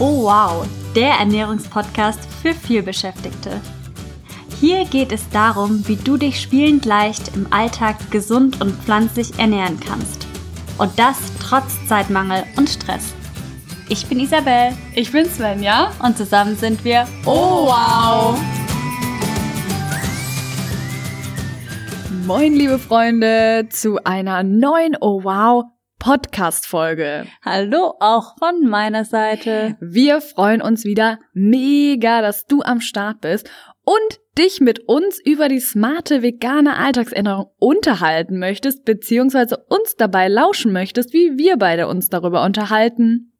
Oh wow, der Ernährungspodcast für vielbeschäftigte. Hier geht es darum, wie du dich spielend leicht im Alltag gesund und pflanzlich ernähren kannst. Und das trotz Zeitmangel und Stress. Ich bin Isabel. Ich bin Svenja. Und zusammen sind wir Oh wow! Moin, liebe Freunde, zu einer neuen Oh wow Podcast-Folge. Hallo auch von meiner Seite. Wir freuen uns wieder mega, dass du am Start bist und dich mit uns über die smarte vegane Alltagsänderung unterhalten möchtest, beziehungsweise uns dabei lauschen möchtest, wie wir beide uns darüber unterhalten.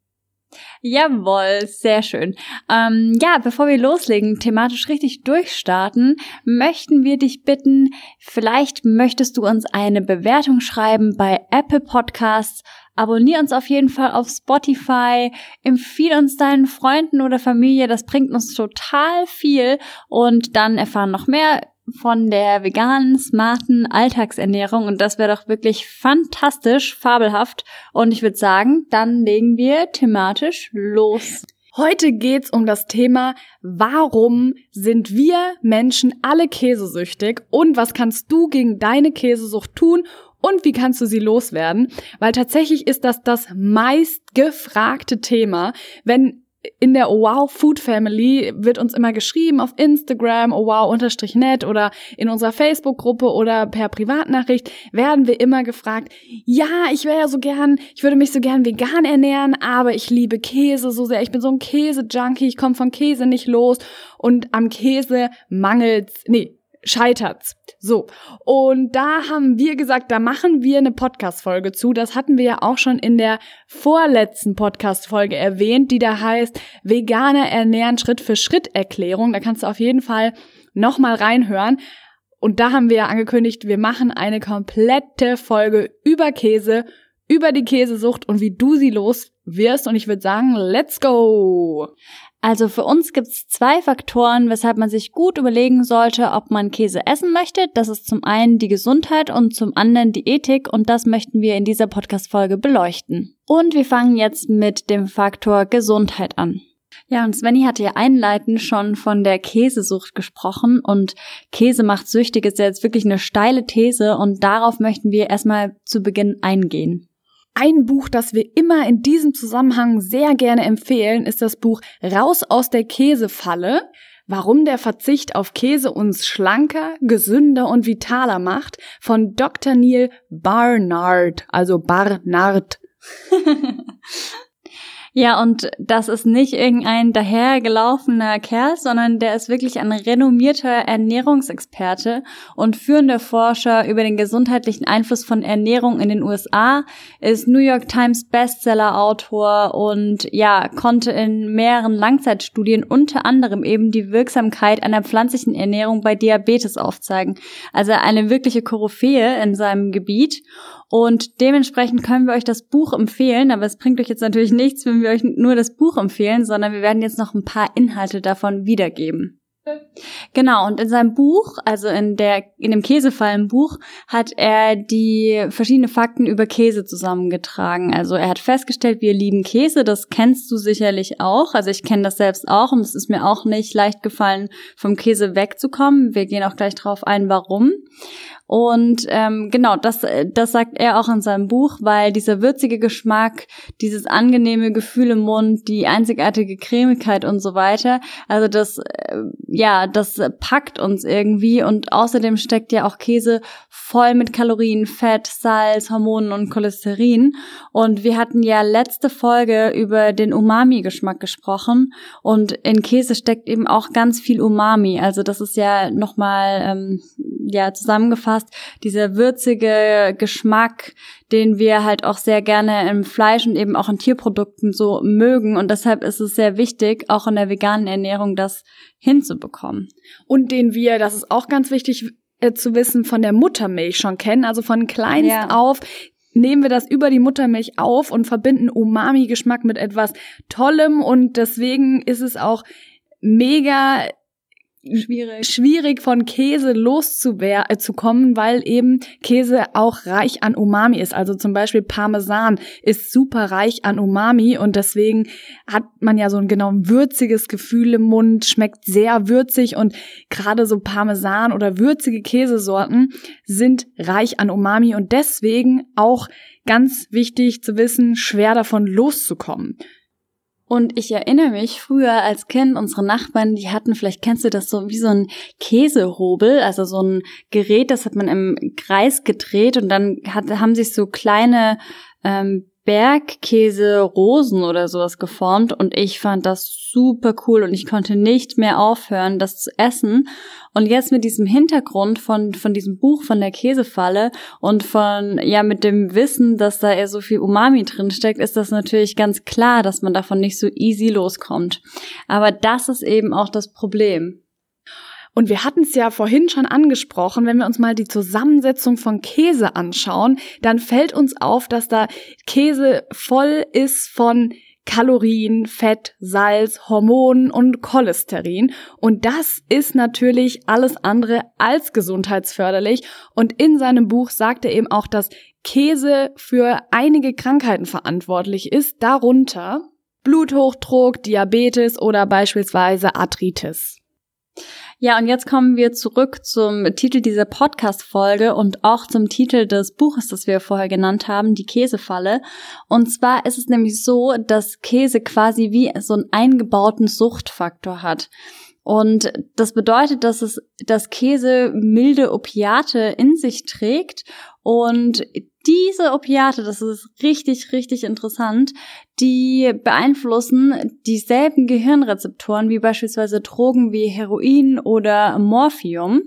Jawohl, sehr schön. Ähm, ja, bevor wir loslegen, thematisch richtig durchstarten, möchten wir dich bitten, vielleicht möchtest du uns eine Bewertung schreiben bei Apple Podcasts. Abonnier uns auf jeden Fall auf Spotify, empfiehl uns deinen Freunden oder Familie, das bringt uns total viel und dann erfahren noch mehr von der veganen, smarten Alltagsernährung und das wäre doch wirklich fantastisch, fabelhaft und ich würde sagen, dann legen wir thematisch los. Heute geht's um das Thema, warum sind wir Menschen alle käsesüchtig und was kannst du gegen deine Käsesucht tun und wie kannst du sie loswerden? Weil tatsächlich ist das das meistgefragte Thema, wenn in der Oh Wow Food Family wird uns immer geschrieben auf Instagram, oh wow unterstrich net oder in unserer Facebook-Gruppe oder per Privatnachricht werden wir immer gefragt, ja, ich wäre ja so gern, ich würde mich so gern vegan ernähren, aber ich liebe Käse so sehr, ich bin so ein Käse-Junkie, ich komme von Käse nicht los. Und am Käse mangelt's, nee, scheitert's. So. Und da haben wir gesagt, da machen wir eine Podcast-Folge zu. Das hatten wir ja auch schon in der vorletzten Podcast-Folge erwähnt, die da heißt Veganer ernähren Schritt für Schritt Erklärung. Da kannst du auf jeden Fall nochmal reinhören. Und da haben wir ja angekündigt, wir machen eine komplette Folge über Käse, über die Käsesucht und wie du sie los wirst. Und ich würde sagen, let's go! Also für uns gibt es zwei Faktoren, weshalb man sich gut überlegen sollte, ob man Käse essen möchte. Das ist zum einen die Gesundheit und zum anderen die Ethik und das möchten wir in dieser Podcast-Folge beleuchten. Und wir fangen jetzt mit dem Faktor Gesundheit an. Ja, und Svenny hatte ja einleitend schon von der Käsesucht gesprochen und Käse macht süchtig ist ja jetzt wirklich eine steile These und darauf möchten wir erstmal zu Beginn eingehen. Ein Buch, das wir immer in diesem Zusammenhang sehr gerne empfehlen, ist das Buch Raus aus der Käsefalle. Warum der Verzicht auf Käse uns schlanker, gesünder und vitaler macht von Dr. Neil Barnard, also Barnard. Ja, und das ist nicht irgendein dahergelaufener Kerl, sondern der ist wirklich ein renommierter Ernährungsexperte und führender Forscher über den gesundheitlichen Einfluss von Ernährung in den USA, ist New York Times Bestseller-Autor und ja, konnte in mehreren Langzeitstudien unter anderem eben die Wirksamkeit einer pflanzlichen Ernährung bei Diabetes aufzeigen. Also eine wirkliche Koryphäe in seinem Gebiet. Und dementsprechend können wir euch das Buch empfehlen, aber es bringt euch jetzt natürlich nichts, wenn wir euch nur das Buch empfehlen, sondern wir werden jetzt noch ein paar Inhalte davon wiedergeben. Genau, und in seinem Buch, also in der, in dem Käsefallenbuch, hat er die verschiedenen Fakten über Käse zusammengetragen. Also er hat festgestellt, wir lieben Käse, das kennst du sicherlich auch. Also ich kenne das selbst auch und es ist mir auch nicht leicht gefallen, vom Käse wegzukommen. Wir gehen auch gleich drauf ein, warum. Und ähm, genau, das, das sagt er auch in seinem Buch, weil dieser würzige Geschmack, dieses angenehme Gefühl im Mund, die einzigartige Cremigkeit und so weiter, also das, äh, ja, das packt uns irgendwie und außerdem steckt ja auch Käse voll mit Kalorien, Fett, Salz, Hormonen und Cholesterin. Und wir hatten ja letzte Folge über den Umami-Geschmack gesprochen und in Käse steckt eben auch ganz viel Umami. Also das ist ja nochmal ähm, ja zusammengefasst dieser würzige Geschmack, den wir halt auch sehr gerne im Fleisch und eben auch in Tierprodukten so mögen und deshalb ist es sehr wichtig, auch in der veganen Ernährung das hinzubekommen. Und den wir, das ist auch ganz wichtig äh, zu wissen, von der Muttermilch schon kennen, also von kleinst ja. auf nehmen wir das über die Muttermilch auf und verbinden Umami-Geschmack mit etwas Tollem und deswegen ist es auch mega schwierig, schwierig von Käse loszukommen, äh, weil eben Käse auch reich an Umami ist. Also zum Beispiel Parmesan ist super reich an Umami und deswegen hat man ja so ein genau würziges Gefühl im Mund, schmeckt sehr würzig und gerade so Parmesan oder würzige Käsesorten sind reich an Umami und deswegen auch ganz wichtig zu wissen, schwer davon loszukommen. Und ich erinnere mich früher als Kind, unsere Nachbarn, die hatten, vielleicht kennst du das so wie so ein Käsehobel, also so ein Gerät, das hat man im Kreis gedreht und dann hat, haben sich so kleine ähm, Bergkäse Rosen oder sowas geformt und ich fand das super cool und ich konnte nicht mehr aufhören, das zu essen. Und jetzt mit diesem Hintergrund von, von diesem Buch von der Käsefalle und von, ja, mit dem Wissen, dass da eher so viel Umami drin steckt, ist das natürlich ganz klar, dass man davon nicht so easy loskommt. Aber das ist eben auch das Problem. Und wir hatten es ja vorhin schon angesprochen, wenn wir uns mal die Zusammensetzung von Käse anschauen, dann fällt uns auf, dass da Käse voll ist von Kalorien, Fett, Salz, Hormonen und Cholesterin. Und das ist natürlich alles andere als gesundheitsförderlich. Und in seinem Buch sagt er eben auch, dass Käse für einige Krankheiten verantwortlich ist, darunter Bluthochdruck, Diabetes oder beispielsweise Arthritis. Ja, und jetzt kommen wir zurück zum Titel dieser Podcast-Folge und auch zum Titel des Buches, das wir vorher genannt haben, die Käsefalle. Und zwar ist es nämlich so, dass Käse quasi wie so einen eingebauten Suchtfaktor hat. Und das bedeutet, dass es, dass Käse milde Opiate in sich trägt und diese Opiate, das ist richtig, richtig interessant, die beeinflussen dieselben Gehirnrezeptoren wie beispielsweise Drogen wie Heroin oder Morphium.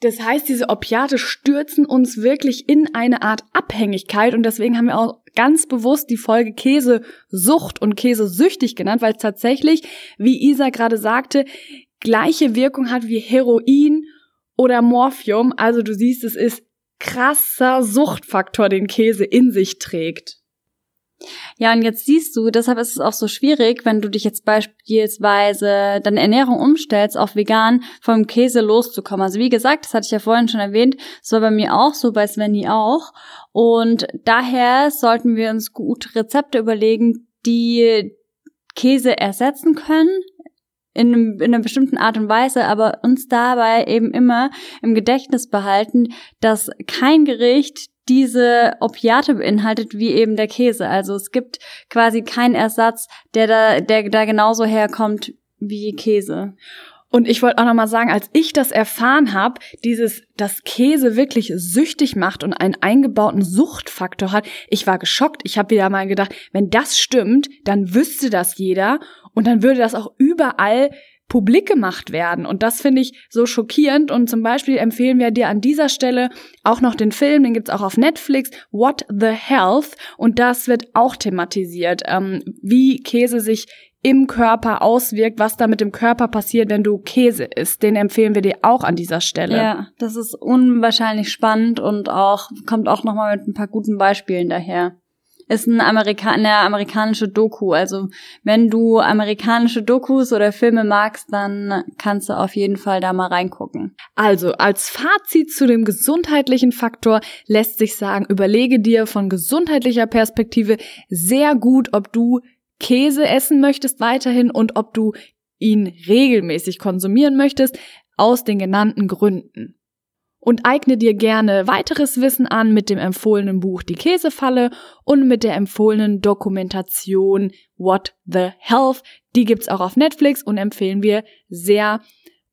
Das heißt, diese Opiate stürzen uns wirklich in eine Art Abhängigkeit und deswegen haben wir auch ganz bewusst die Folge Käsesucht und Käsesüchtig genannt, weil es tatsächlich, wie Isa gerade sagte, gleiche Wirkung hat wie Heroin oder Morphium. Also du siehst, es ist krasser Suchtfaktor, den Käse in sich trägt. Ja, und jetzt siehst du, deshalb ist es auch so schwierig, wenn du dich jetzt beispielsweise deine Ernährung umstellst auf vegan, vom Käse loszukommen. Also wie gesagt, das hatte ich ja vorhin schon erwähnt, war bei mir auch so, bei Svenny auch. Und daher sollten wir uns gute Rezepte überlegen, die Käse ersetzen können, in, in einer bestimmten Art und Weise, aber uns dabei eben immer im Gedächtnis behalten, dass kein Gericht diese Opiate beinhaltet wie eben der Käse. Also es gibt quasi keinen Ersatz, der da, der da genauso herkommt wie Käse. Und ich wollte auch noch mal sagen, als ich das erfahren habe, dieses, dass Käse wirklich süchtig macht und einen eingebauten Suchtfaktor hat, ich war geschockt. Ich habe wieder mal gedacht, wenn das stimmt, dann wüsste das jeder und dann würde das auch überall publik gemacht werden. Und das finde ich so schockierend. Und zum Beispiel empfehlen wir dir an dieser Stelle auch noch den Film, den gibt's auch auf Netflix, What the Health. Und das wird auch thematisiert, ähm, wie Käse sich im Körper auswirkt, was da mit dem Körper passiert, wenn du Käse isst. Den empfehlen wir dir auch an dieser Stelle. Ja, das ist unwahrscheinlich spannend und auch kommt auch nochmal mit ein paar guten Beispielen daher ist ein Amerika eine amerikanische Doku. Also wenn du amerikanische Dokus oder Filme magst, dann kannst du auf jeden Fall da mal reingucken. Also als Fazit zu dem gesundheitlichen Faktor lässt sich sagen, überlege dir von gesundheitlicher Perspektive sehr gut, ob du Käse essen möchtest weiterhin und ob du ihn regelmäßig konsumieren möchtest, aus den genannten Gründen und eigne dir gerne weiteres Wissen an mit dem empfohlenen Buch Die Käsefalle und mit der empfohlenen Dokumentation What the Health. Die gibt's auch auf Netflix und empfehlen wir sehr,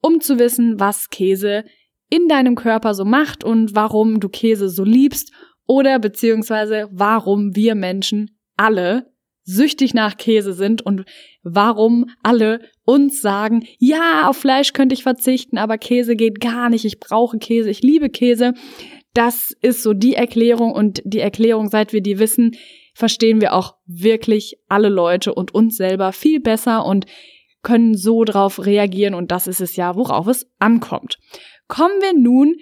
um zu wissen, was Käse in deinem Körper so macht und warum du Käse so liebst oder beziehungsweise warum wir Menschen alle süchtig nach Käse sind und warum alle uns sagen, ja, auf Fleisch könnte ich verzichten, aber Käse geht gar nicht, ich brauche Käse, ich liebe Käse. Das ist so die Erklärung und die Erklärung, seit wir die wissen, verstehen wir auch wirklich alle Leute und uns selber viel besser und können so drauf reagieren und das ist es ja, worauf es ankommt. Kommen wir nun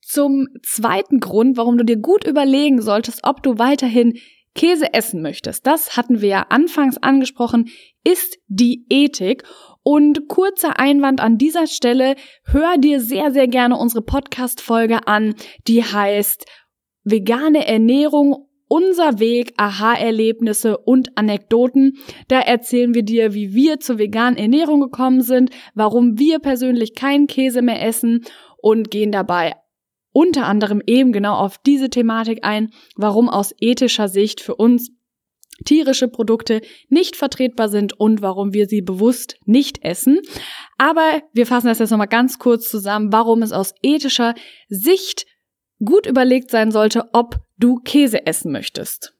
zum zweiten Grund, warum du dir gut überlegen solltest, ob du weiterhin Käse essen möchtest, das hatten wir ja anfangs angesprochen, ist die Ethik. Und kurzer Einwand an dieser Stelle, hör dir sehr, sehr gerne unsere Podcast-Folge an, die heißt Vegane Ernährung unser Weg, Aha-Erlebnisse und Anekdoten. Da erzählen wir dir, wie wir zur veganen Ernährung gekommen sind, warum wir persönlich keinen Käse mehr essen und gehen dabei unter anderem eben genau auf diese Thematik ein, warum aus ethischer Sicht für uns tierische Produkte nicht vertretbar sind und warum wir sie bewusst nicht essen. Aber wir fassen das jetzt nochmal ganz kurz zusammen, warum es aus ethischer Sicht gut überlegt sein sollte, ob du Käse essen möchtest.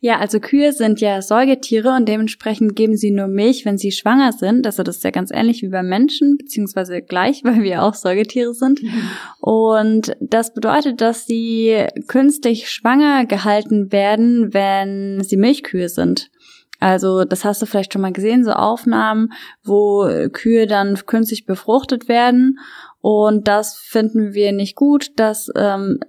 Ja, also Kühe sind ja Säugetiere und dementsprechend geben sie nur Milch, wenn sie schwanger sind. Also das ist ja ganz ähnlich wie bei Menschen, beziehungsweise gleich, weil wir auch Säugetiere sind. Und das bedeutet, dass sie künstlich schwanger gehalten werden, wenn sie Milchkühe sind. Also das hast du vielleicht schon mal gesehen, so Aufnahmen, wo Kühe dann künstlich befruchtet werden und das finden wir nicht gut, das ähm,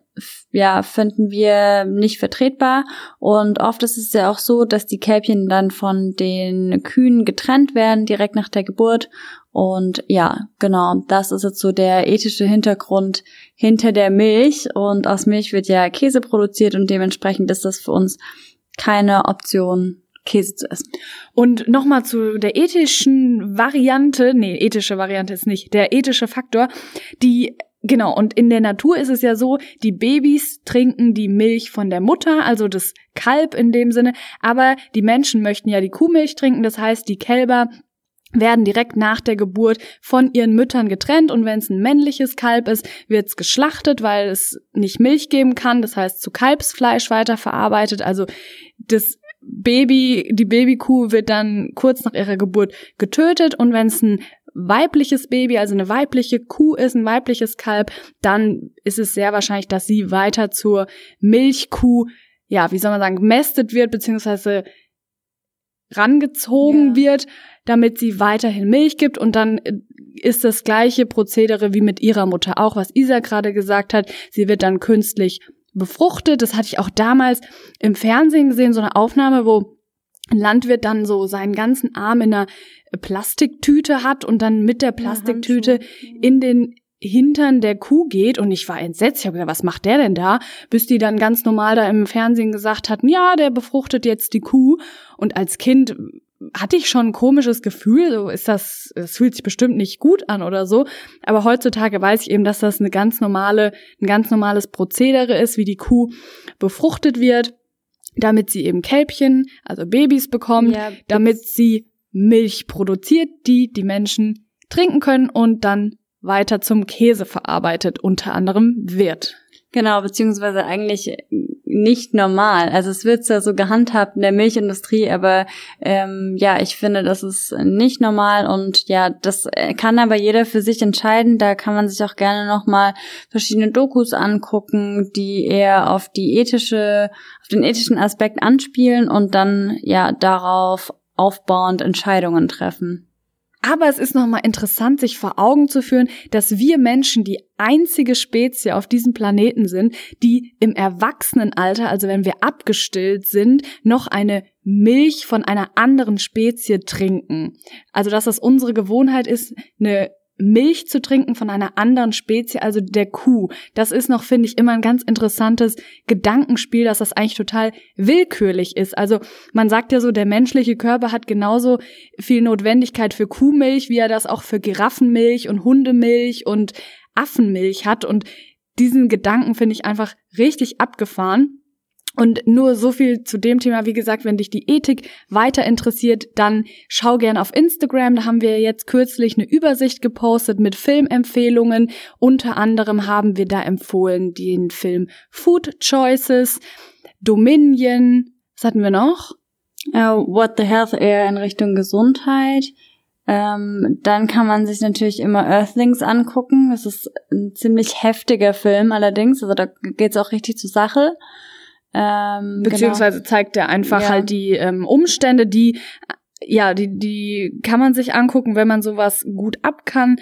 ja, finden wir nicht vertretbar. Und oft ist es ja auch so, dass die Kälbchen dann von den Kühen getrennt werden, direkt nach der Geburt. Und ja, genau, das ist jetzt so der ethische Hintergrund hinter der Milch. Und aus Milch wird ja Käse produziert und dementsprechend ist das für uns keine Option, Käse zu essen. Und nochmal zu der ethischen Variante, nee, ethische Variante ist nicht, der ethische Faktor, die Genau, und in der Natur ist es ja so, die Babys trinken die Milch von der Mutter, also das Kalb in dem Sinne, aber die Menschen möchten ja die Kuhmilch trinken, das heißt, die Kälber werden direkt nach der Geburt von ihren Müttern getrennt. Und wenn es ein männliches Kalb ist, wird es geschlachtet, weil es nicht Milch geben kann, das heißt zu Kalbsfleisch weiterverarbeitet, also das Baby, die Babykuh wird dann kurz nach ihrer Geburt getötet. Und wenn es ein weibliches Baby, also eine weibliche Kuh ist, ein weibliches Kalb, dann ist es sehr wahrscheinlich, dass sie weiter zur Milchkuh, ja, wie soll man sagen, gemästet wird, beziehungsweise rangezogen ja. wird, damit sie weiterhin Milch gibt und dann ist das gleiche Prozedere wie mit ihrer Mutter auch, was Isa gerade gesagt hat. Sie wird dann künstlich befruchtet. Das hatte ich auch damals im Fernsehen gesehen, so eine Aufnahme, wo ein Landwirt dann so seinen ganzen Arm in einer Plastiktüte hat und dann mit der Plastiktüte in den Hintern der Kuh geht und ich war entsetzt. Ich habe gedacht, was macht der denn da? Bis die dann ganz normal da im Fernsehen gesagt hatten, ja, der befruchtet jetzt die Kuh. Und als Kind hatte ich schon ein komisches Gefühl, so ist das, es fühlt sich bestimmt nicht gut an oder so. Aber heutzutage weiß ich eben, dass das eine ganz normale, ein ganz normales Prozedere ist, wie die Kuh befruchtet wird, damit sie eben Kälbchen, also Babys bekommt, ja, damit sie Milch produziert, die die Menschen trinken können und dann weiter zum Käse verarbeitet unter anderem wird. Genau, beziehungsweise eigentlich nicht normal. Also es wird ja so gehandhabt in der Milchindustrie, aber ähm, ja, ich finde, das ist nicht normal und ja, das kann aber jeder für sich entscheiden. Da kann man sich auch gerne nochmal verschiedene Dokus angucken, die eher auf die ethische, auf den ethischen Aspekt anspielen und dann ja darauf aufbauend Entscheidungen treffen. Aber es ist nochmal interessant, sich vor Augen zu führen, dass wir Menschen die einzige Spezie auf diesem Planeten sind, die im Erwachsenenalter, also wenn wir abgestillt sind, noch eine Milch von einer anderen Spezie trinken. Also dass das unsere Gewohnheit ist, eine Milch zu trinken von einer anderen Spezie, also der Kuh. Das ist noch, finde ich, immer ein ganz interessantes Gedankenspiel, dass das eigentlich total willkürlich ist. Also man sagt ja so, der menschliche Körper hat genauso viel Notwendigkeit für Kuhmilch, wie er das auch für Giraffenmilch und Hundemilch und Affenmilch hat. Und diesen Gedanken finde ich einfach richtig abgefahren. Und nur so viel zu dem Thema. Wie gesagt, wenn dich die Ethik weiter interessiert, dann schau gern auf Instagram. Da haben wir jetzt kürzlich eine Übersicht gepostet mit Filmempfehlungen. Unter anderem haben wir da empfohlen den Film Food Choices, Dominion. Was hatten wir noch? Uh, What the Health eher in Richtung Gesundheit. Ähm, dann kann man sich natürlich immer Earthlings angucken. Das ist ein ziemlich heftiger Film allerdings. Also da geht's auch richtig zur Sache. Ähm, Beziehungsweise genau. zeigt er einfach ja. halt die ähm, Umstände, die ja, die, die kann man sich angucken, wenn man sowas gut ab kann.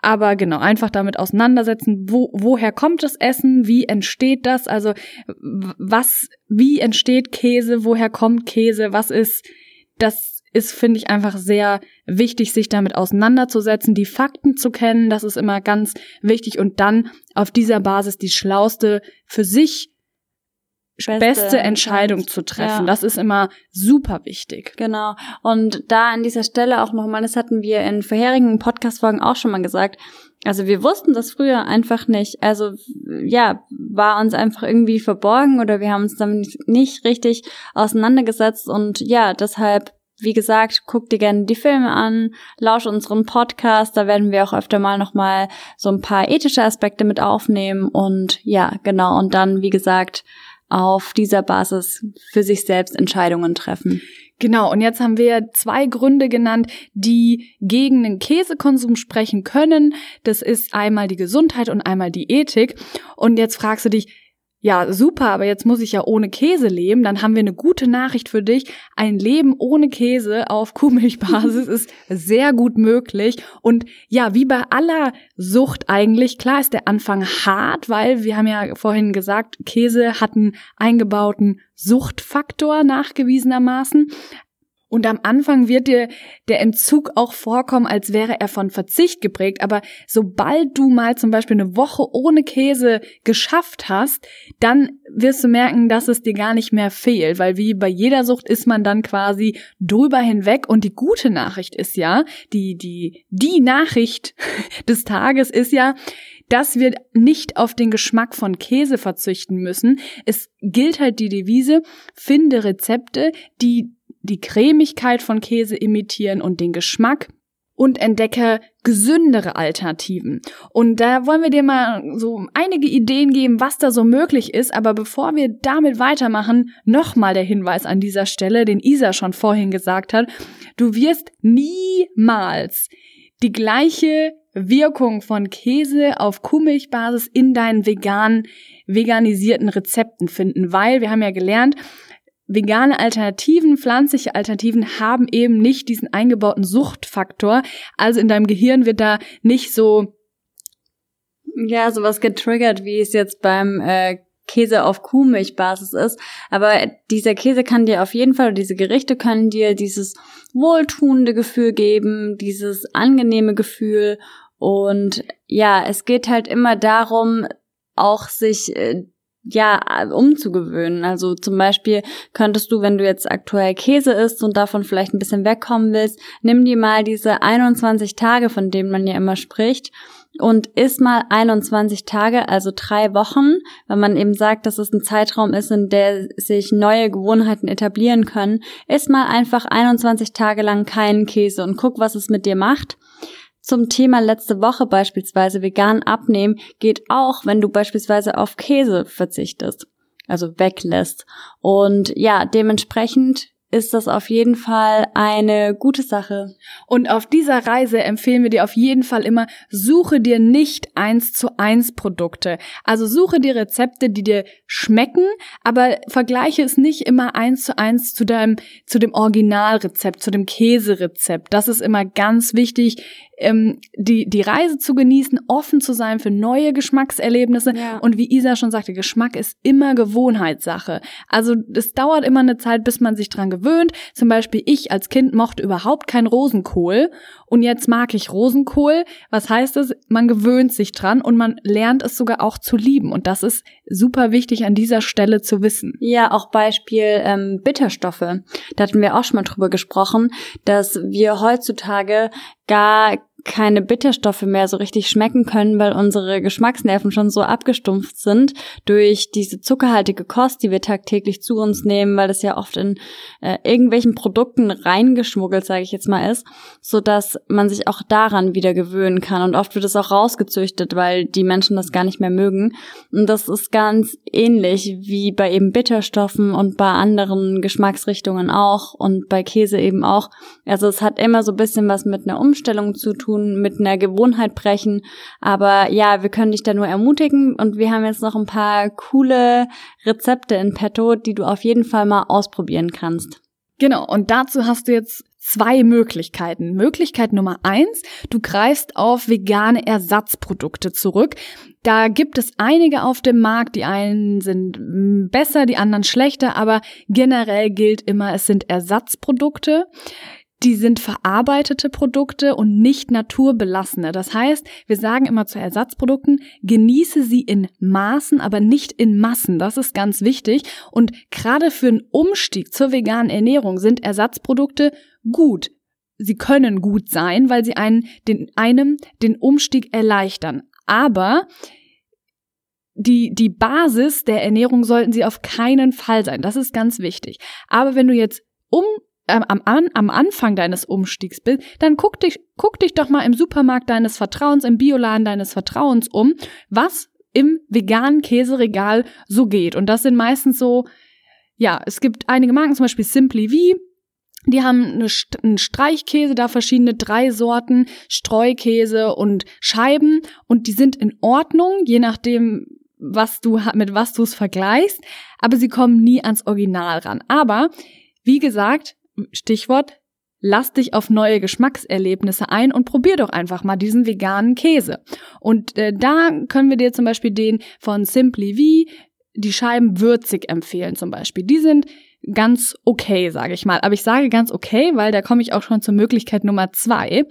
Aber genau, einfach damit auseinandersetzen, wo, woher kommt das Essen, wie entsteht das, also was, wie entsteht Käse, woher kommt Käse, was ist das ist, finde ich, einfach sehr wichtig, sich damit auseinanderzusetzen, die Fakten zu kennen. Das ist immer ganz wichtig und dann auf dieser Basis die schlauste für sich beste, beste Entscheidung zu treffen. Ja. Das ist immer super wichtig. Genau. Und da an dieser Stelle auch nochmal, das hatten wir in vorherigen Podcast-Folgen auch schon mal gesagt. Also wir wussten das früher einfach nicht. Also ja, war uns einfach irgendwie verborgen oder wir haben uns damit nicht richtig auseinandergesetzt und ja, deshalb wie gesagt, guck dir gerne die Filme an, lausch unseren Podcast, da werden wir auch öfter mal nochmal so ein paar ethische Aspekte mit aufnehmen und ja, genau, und dann, wie gesagt, auf dieser Basis für sich selbst Entscheidungen treffen. Genau, und jetzt haben wir zwei Gründe genannt, die gegen den Käsekonsum sprechen können. Das ist einmal die Gesundheit und einmal die Ethik. Und jetzt fragst du dich, ja, super, aber jetzt muss ich ja ohne Käse leben, dann haben wir eine gute Nachricht für dich. Ein Leben ohne Käse auf Kuhmilchbasis ist sehr gut möglich. Und ja, wie bei aller Sucht eigentlich, klar ist der Anfang hart, weil wir haben ja vorhin gesagt, Käse hat einen eingebauten Suchtfaktor nachgewiesenermaßen. Und am Anfang wird dir der Entzug auch vorkommen, als wäre er von Verzicht geprägt. Aber sobald du mal zum Beispiel eine Woche ohne Käse geschafft hast, dann wirst du merken, dass es dir gar nicht mehr fehlt. Weil wie bei jeder Sucht ist man dann quasi drüber hinweg. Und die gute Nachricht ist ja, die, die, die Nachricht des Tages ist ja, dass wir nicht auf den Geschmack von Käse verzichten müssen. Es gilt halt die Devise, finde Rezepte, die die Cremigkeit von Käse imitieren und den Geschmack und entdecke gesündere Alternativen. Und da wollen wir dir mal so einige Ideen geben, was da so möglich ist. Aber bevor wir damit weitermachen, nochmal der Hinweis an dieser Stelle, den Isa schon vorhin gesagt hat. Du wirst niemals die gleiche Wirkung von Käse auf Kuhmilchbasis in deinen veganen, veganisierten Rezepten finden, weil wir haben ja gelernt, vegane Alternativen, pflanzliche Alternativen haben eben nicht diesen eingebauten Suchtfaktor. Also in deinem Gehirn wird da nicht so ja, sowas getriggert, wie es jetzt beim äh, Käse auf Kuhmilchbasis ist. Aber dieser Käse kann dir auf jeden Fall, diese Gerichte können dir dieses wohltuende Gefühl geben, dieses angenehme Gefühl. Und ja, es geht halt immer darum, auch sich äh, ja, umzugewöhnen. Also zum Beispiel könntest du, wenn du jetzt aktuell Käse isst und davon vielleicht ein bisschen wegkommen willst, nimm dir mal diese 21 Tage, von denen man ja immer spricht, und isst mal 21 Tage, also drei Wochen, wenn man eben sagt, dass es ein Zeitraum ist, in der sich neue Gewohnheiten etablieren können, isst mal einfach 21 Tage lang keinen Käse und guck, was es mit dir macht. Zum Thema letzte Woche beispielsweise vegan abnehmen geht auch, wenn du beispielsweise auf Käse verzichtest, also weglässt. Und ja, dementsprechend ist das auf jeden Fall eine gute Sache. Und auf dieser Reise empfehlen wir dir auf jeden Fall immer, suche dir nicht eins zu eins Produkte. Also suche dir Rezepte, die dir schmecken, aber vergleiche es nicht immer eins zu eins zu deinem, zu dem Originalrezept, zu dem Käserezept. Das ist immer ganz wichtig ähm, die, die Reise zu genießen, offen zu sein für neue Geschmackserlebnisse. Ja. Und wie Isa schon sagte, Geschmack ist immer Gewohnheitssache. Also es dauert immer eine Zeit, bis man sich dran gewöhnt. Zum Beispiel ich als Kind mochte überhaupt kein Rosenkohl und jetzt mag ich Rosenkohl. Was heißt es? Man gewöhnt sich dran und man lernt es sogar auch zu lieben. Und das ist super wichtig an dieser Stelle zu wissen. Ja, auch Beispiel ähm, Bitterstoffe. Da hatten wir auch schon mal drüber gesprochen, dass wir heutzutage gar keine Bitterstoffe mehr so richtig schmecken können, weil unsere Geschmacksnerven schon so abgestumpft sind durch diese zuckerhaltige Kost, die wir tagtäglich zu uns nehmen, weil das ja oft in äh, irgendwelchen Produkten reingeschmuggelt, sage ich jetzt mal, ist, so dass man sich auch daran wieder gewöhnen kann. Und oft wird es auch rausgezüchtet, weil die Menschen das gar nicht mehr mögen. Und das ist ganz ähnlich wie bei eben Bitterstoffen und bei anderen Geschmacksrichtungen auch und bei Käse eben auch. Also es hat immer so ein bisschen was mit einer Umstellung zu tun tun, mit einer Gewohnheit brechen. Aber ja, wir können dich da nur ermutigen und wir haben jetzt noch ein paar coole Rezepte in petto, die du auf jeden Fall mal ausprobieren kannst. Genau, und dazu hast du jetzt zwei Möglichkeiten. Möglichkeit Nummer eins, du greifst auf vegane Ersatzprodukte zurück. Da gibt es einige auf dem Markt, die einen sind besser, die anderen schlechter, aber generell gilt immer, es sind Ersatzprodukte die sind verarbeitete Produkte und nicht naturbelassene. Das heißt, wir sagen immer zu Ersatzprodukten, genieße sie in Maßen, aber nicht in Massen. Das ist ganz wichtig. Und gerade für einen Umstieg zur veganen Ernährung sind Ersatzprodukte gut. Sie können gut sein, weil sie einen, den, einem den Umstieg erleichtern. Aber die, die Basis der Ernährung sollten sie auf keinen Fall sein. Das ist ganz wichtig. Aber wenn du jetzt um ähm, am, am Anfang deines Umstiegs bist, dann guck dich, guck dich doch mal im Supermarkt deines Vertrauens, im Bioladen deines Vertrauens um, was im veganen Käseregal so geht. Und das sind meistens so, ja, es gibt einige Marken, zum Beispiel Simply V, die haben eine, einen Streichkäse, da verschiedene drei Sorten, Streukäse und Scheiben und die sind in Ordnung, je nachdem, was du mit was du es vergleichst, aber sie kommen nie ans Original ran. Aber wie gesagt, Stichwort, lass dich auf neue Geschmackserlebnisse ein und probier doch einfach mal diesen veganen Käse. Und äh, da können wir dir zum Beispiel den von Simply V, die Scheiben würzig empfehlen zum Beispiel. Die sind ganz okay, sage ich mal. Aber ich sage ganz okay, weil da komme ich auch schon zur Möglichkeit Nummer zwei.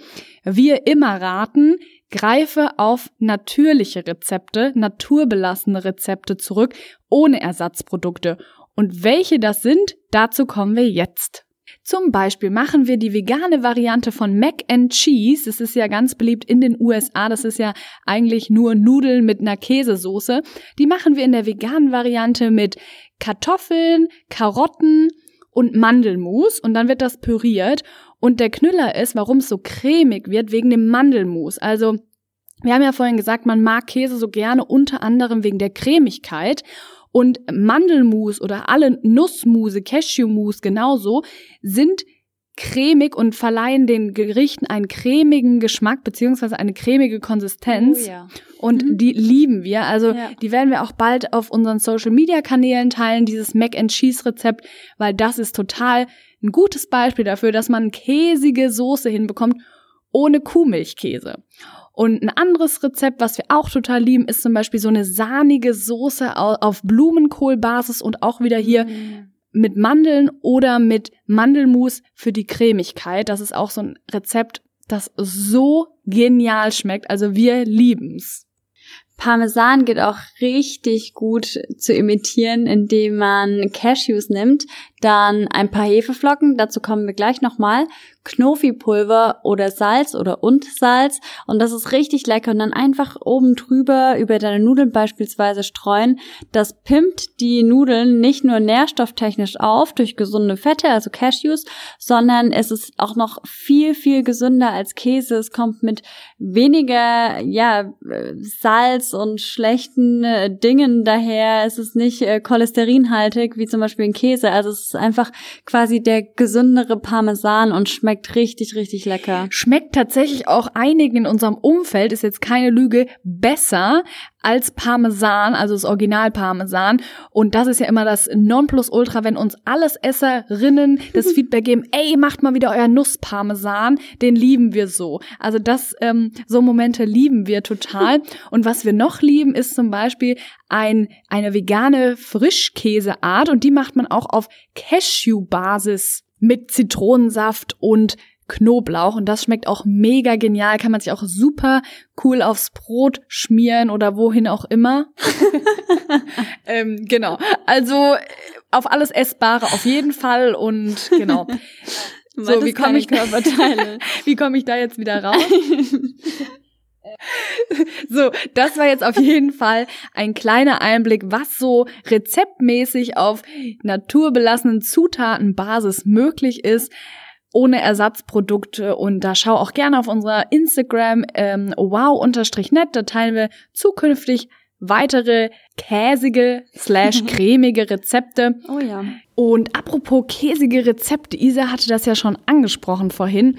Wir immer raten, greife auf natürliche Rezepte, naturbelassene Rezepte zurück, ohne Ersatzprodukte. Und welche das sind, dazu kommen wir jetzt. Zum Beispiel machen wir die vegane Variante von Mac and Cheese. Das ist ja ganz beliebt in den USA. Das ist ja eigentlich nur Nudeln mit einer Käsesoße. Die machen wir in der veganen Variante mit Kartoffeln, Karotten und Mandelmus und dann wird das püriert. Und der Knüller ist, warum es so cremig wird, wegen dem Mandelmus. Also wir haben ja vorhin gesagt, man mag Käse so gerne unter anderem wegen der Cremigkeit. Und Mandelmus oder alle Nussmuse, Cashewmus genauso sind cremig und verleihen den Gerichten einen cremigen Geschmack beziehungsweise eine cremige Konsistenz. Oh, ja. Und mhm. die lieben wir. Also ja. die werden wir auch bald auf unseren Social Media Kanälen teilen, dieses Mac and Cheese Rezept, weil das ist total ein gutes Beispiel dafür, dass man käsige Soße hinbekommt ohne Kuhmilchkäse. Und ein anderes Rezept, was wir auch total lieben, ist zum Beispiel so eine sahnige Soße auf Blumenkohlbasis und auch wieder hier mm. mit Mandeln oder mit Mandelmus für die Cremigkeit. Das ist auch so ein Rezept, das so genial schmeckt. Also wir lieben's. Parmesan geht auch richtig gut zu imitieren, indem man Cashews nimmt, dann ein paar Hefeflocken, dazu kommen wir gleich nochmal, Knofi-Pulver oder Salz oder und Salz und das ist richtig lecker und dann einfach oben drüber über deine Nudeln beispielsweise streuen. Das pimpt die Nudeln nicht nur nährstofftechnisch auf durch gesunde Fette, also Cashews, sondern es ist auch noch viel, viel gesünder als Käse. Es kommt mit weniger, ja, Salz und schlechten äh, Dingen daher. Es ist nicht äh, cholesterinhaltig wie zum Beispiel ein Käse. Also es ist einfach quasi der gesündere Parmesan und schmeckt richtig, richtig lecker. Schmeckt tatsächlich auch einigen in unserem Umfeld, ist jetzt keine Lüge, besser als Parmesan, also das Original Parmesan. Und das ist ja immer das Nonplusultra, wenn uns alles Esserinnen das Feedback geben, ey, macht mal wieder euer Nussparmesan, den lieben wir so. Also das, ähm, so Momente lieben wir total. Und was wir noch lieben, ist zum Beispiel ein, eine vegane Frischkäseart und die macht man auch auf Cashew-Basis mit Zitronensaft und Knoblauch und das schmeckt auch mega genial, kann man sich auch super cool aufs Brot schmieren oder wohin auch immer. ähm, genau, also auf alles Essbare auf jeden Fall und genau. So, wie komme ich, wie komme ich da jetzt wieder raus? So, das war jetzt auf jeden Fall ein kleiner Einblick, was so rezeptmäßig auf naturbelassenen Zutatenbasis möglich ist ohne Ersatzprodukte und da schau auch gerne auf unserer Instagram ähm, wow-net, da teilen wir zukünftig weitere käsige slash cremige Rezepte. Oh ja. Und apropos käsige Rezepte, Isa hatte das ja schon angesprochen vorhin.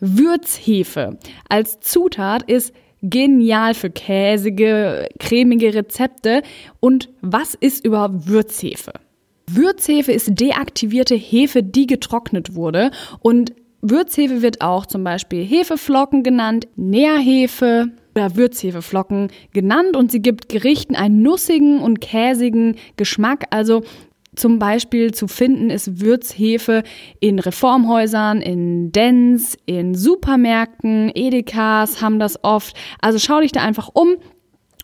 Würzhefe als Zutat ist genial für käsige, cremige Rezepte. Und was ist überhaupt Würzhefe? Würzhefe ist deaktivierte Hefe, die getrocknet wurde. Und Würzhefe wird auch zum Beispiel Hefeflocken genannt, Nährhefe oder Würzhefeflocken genannt und sie gibt Gerichten einen nussigen und käsigen Geschmack. Also zum Beispiel zu finden ist Würzhefe in Reformhäusern, in Dens, in Supermärkten, Edekas haben das oft. Also schau dich da einfach um.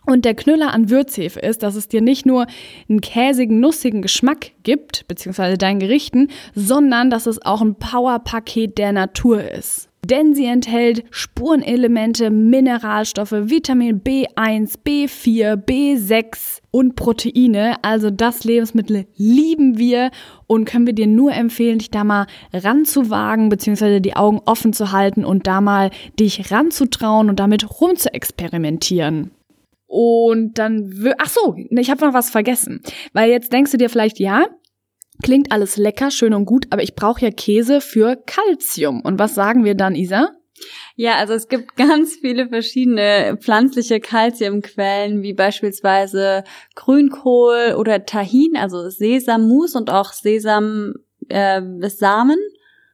Und der Knüller an Würzhefe ist, dass es dir nicht nur einen käsigen, nussigen Geschmack gibt, beziehungsweise deinen Gerichten, sondern dass es auch ein Powerpaket der Natur ist denn sie enthält Spurenelemente, Mineralstoffe, Vitamin B1, B4, B6 und Proteine. Also das Lebensmittel lieben wir und können wir dir nur empfehlen, dich da mal ranzuwagen, beziehungsweise die Augen offen zu halten und da mal dich ranzutrauen und damit rumzuexperimentieren. Und dann, ach so, ich habe noch was vergessen, weil jetzt denkst du dir vielleicht, ja, Klingt alles lecker, schön und gut, aber ich brauche ja Käse für Kalzium. Und was sagen wir dann, Isa? Ja, also es gibt ganz viele verschiedene pflanzliche Kalziumquellen, wie beispielsweise Grünkohl oder Tahin, also Sesammus und auch Sesamsamen. Äh, Samen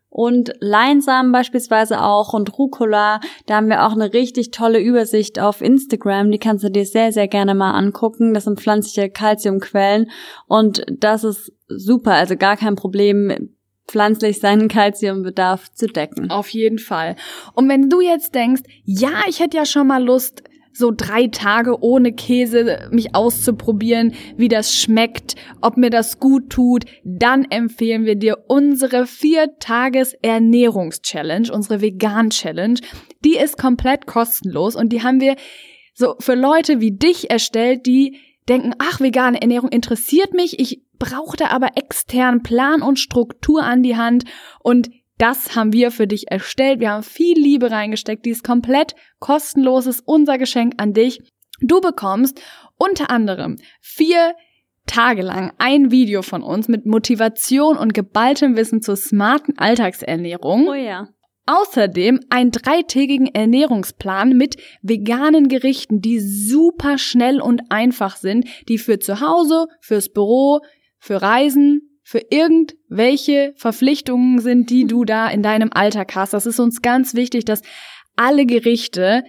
und Leinsamen beispielsweise auch und Rucola. Da haben wir auch eine richtig tolle Übersicht auf Instagram. Die kannst du dir sehr, sehr gerne mal angucken. Das sind pflanzliche Kalziumquellen und das ist super, also gar kein Problem pflanzlich seinen Kalziumbedarf zu decken. Auf jeden Fall. Und wenn du jetzt denkst, ja, ich hätte ja schon mal Lust, so drei Tage ohne Käse mich auszuprobieren, wie das schmeckt, ob mir das gut tut, dann empfehlen wir dir unsere vier Tages Ernährungschallenge, unsere Vegan Challenge. Die ist komplett kostenlos und die haben wir so für Leute wie dich erstellt, die denken, ach, vegane Ernährung interessiert mich, ich brauchte aber extern Plan und Struktur an die Hand und das haben wir für dich erstellt. Wir haben viel Liebe reingesteckt. Die ist komplett kostenlos. Ist unser Geschenk an dich. Du bekommst unter anderem vier Tage lang ein Video von uns mit Motivation und geballtem Wissen zur smarten Alltagsernährung. Oh ja. Außerdem einen dreitägigen Ernährungsplan mit veganen Gerichten, die super schnell und einfach sind, die für zu Hause, fürs Büro, für Reisen, für irgendwelche Verpflichtungen sind, die du da in deinem Alltag hast. Das ist uns ganz wichtig, dass alle Gerichte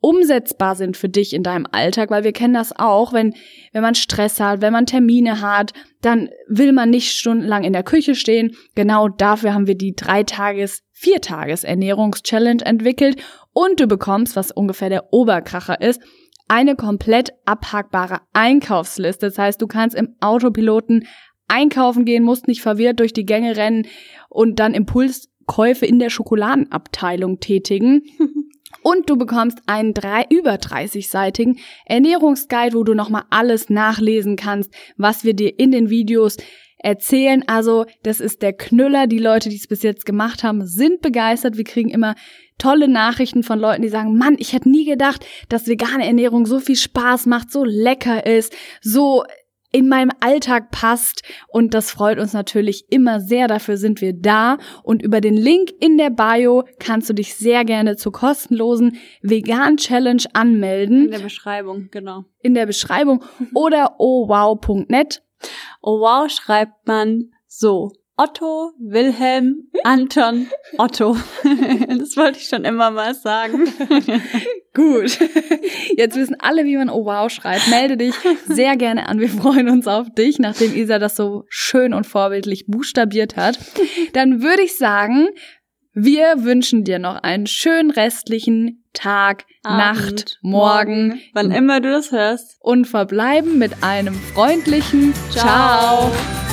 umsetzbar sind für dich in deinem Alltag, weil wir kennen das auch, wenn, wenn man Stress hat, wenn man Termine hat, dann will man nicht stundenlang in der Küche stehen. Genau dafür haben wir die drei Tages, vier Tages entwickelt und du bekommst, was ungefähr der Oberkracher ist, eine komplett abhackbare Einkaufsliste. Das heißt, du kannst im Autopiloten einkaufen gehen, musst nicht verwirrt durch die Gänge rennen und dann Impulskäufe in der Schokoladenabteilung tätigen. Und du bekommst einen drei, über 30-seitigen Ernährungsguide, wo du nochmal alles nachlesen kannst, was wir dir in den Videos erzählen. Also, das ist der Knüller. Die Leute, die es bis jetzt gemacht haben, sind begeistert. Wir kriegen immer tolle Nachrichten von Leuten, die sagen, Mann, ich hätte nie gedacht, dass vegane Ernährung so viel Spaß macht, so lecker ist, so in meinem Alltag passt. Und das freut uns natürlich immer sehr. Dafür sind wir da. Und über den Link in der Bio kannst du dich sehr gerne zur kostenlosen Vegan Challenge anmelden. In der Beschreibung, genau. In der Beschreibung oder ohwow.net. Oh wow schreibt man so. Otto, Wilhelm, Anton, Otto. das wollte ich schon immer mal sagen. Gut. Jetzt wissen alle, wie man Oh wow schreibt. Melde dich sehr gerne an. Wir freuen uns auf dich, nachdem Isa das so schön und vorbildlich buchstabiert hat. Dann würde ich sagen, wir wünschen dir noch einen schönen restlichen Tag, Abend, Nacht, Morgen, morgen, wann immer du das hörst. Und verbleiben mit einem freundlichen Ciao. Ciao.